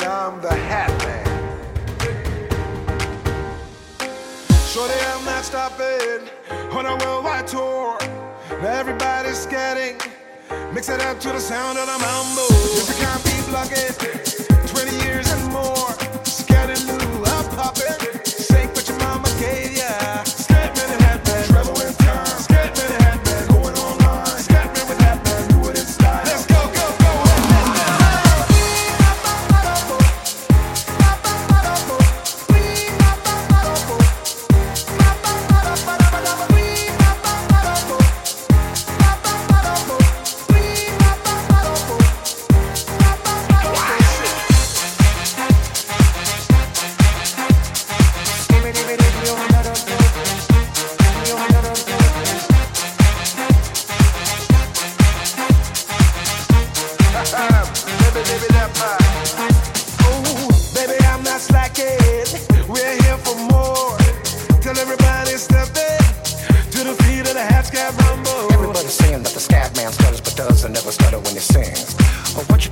and I'm the Hat Man. Shorty, I'm not stopping on a worldwide tour. Now everybody's getting mix it up to the sound of the mambo. If you can't be blocking 20 years and more,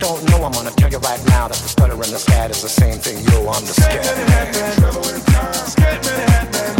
don't know, I'm gonna tell you right now that the stutter and the scat is the same thing. Yo, I'm the scat. Going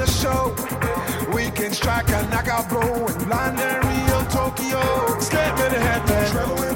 the show. Weekend striker, knockout blow in London, Rio, Tokyo. Step in the headband.